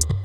Ciao.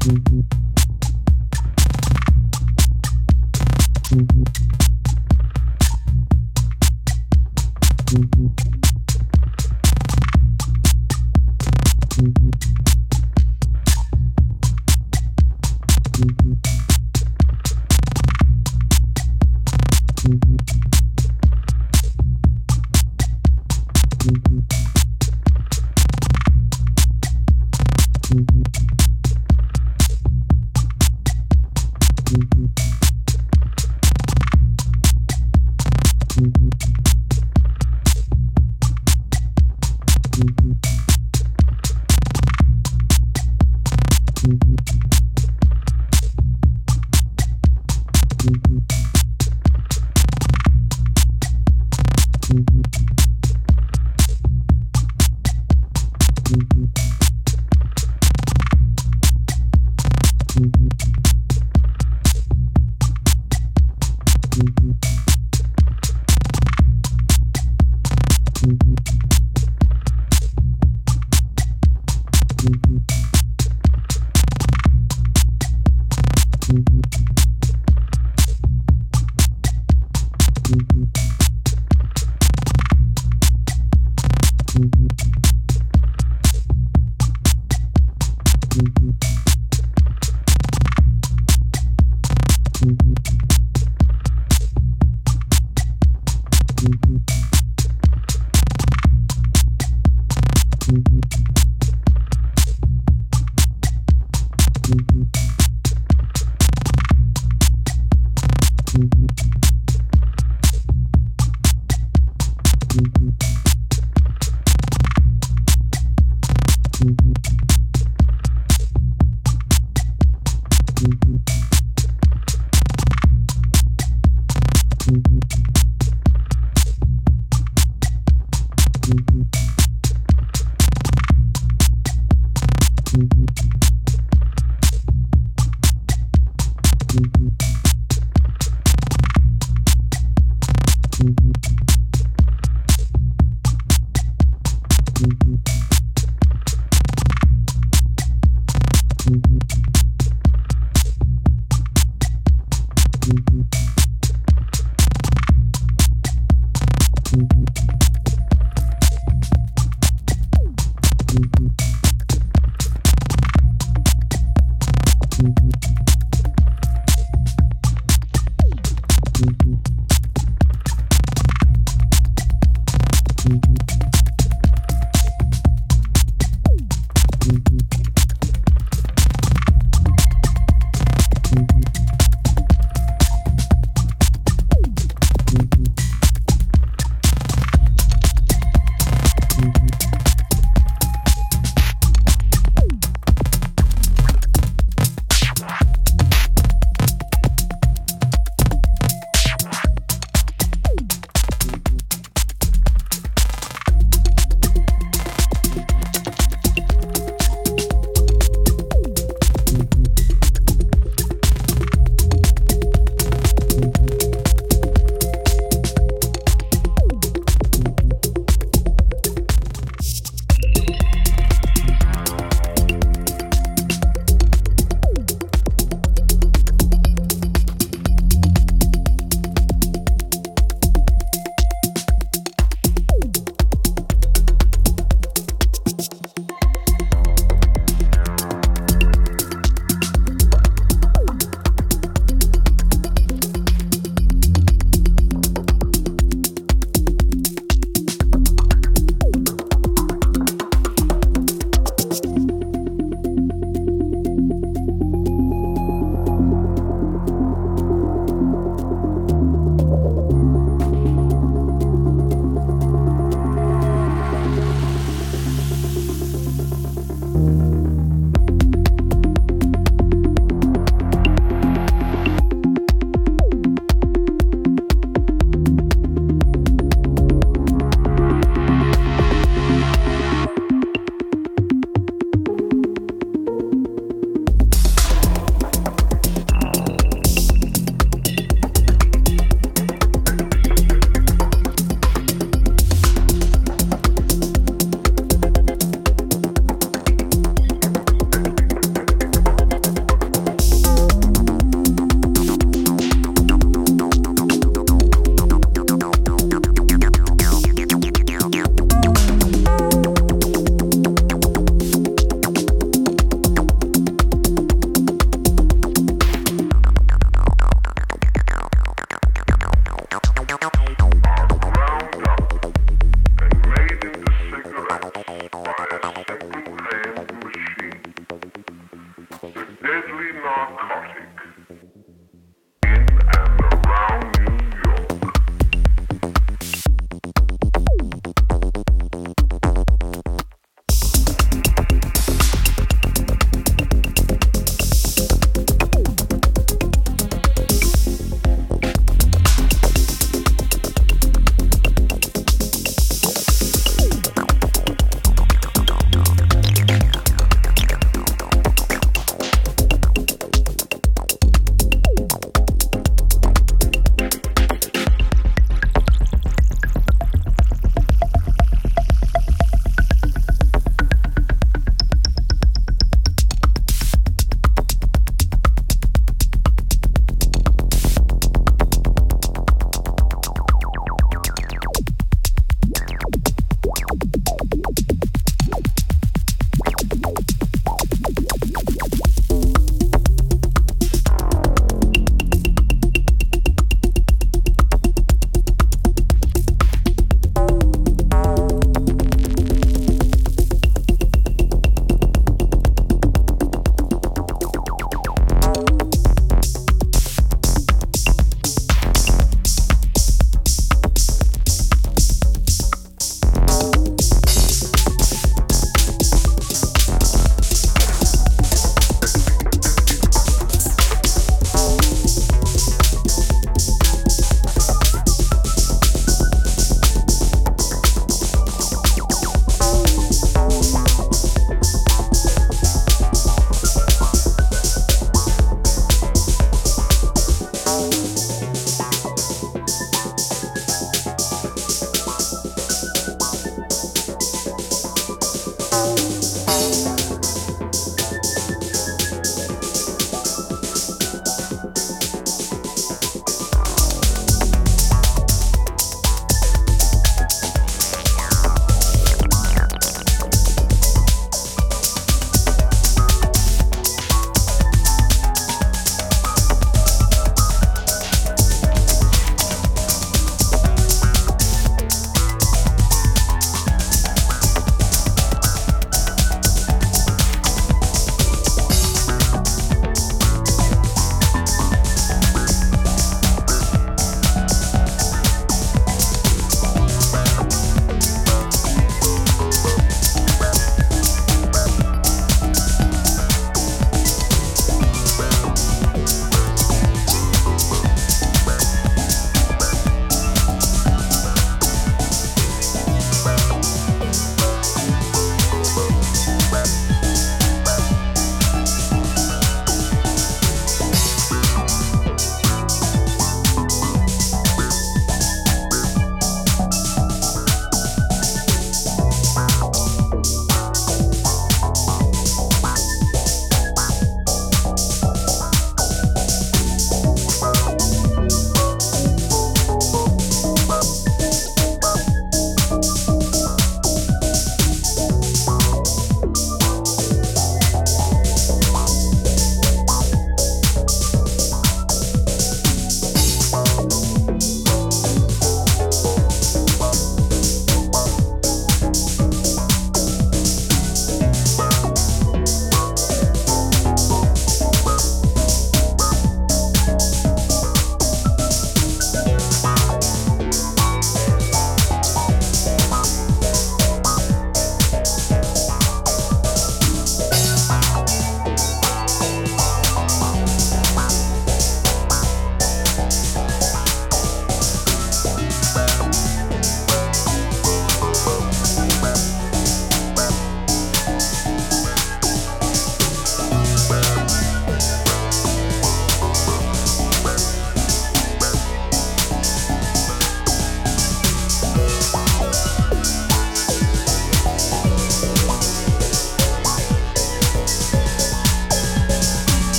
Mm-hmm.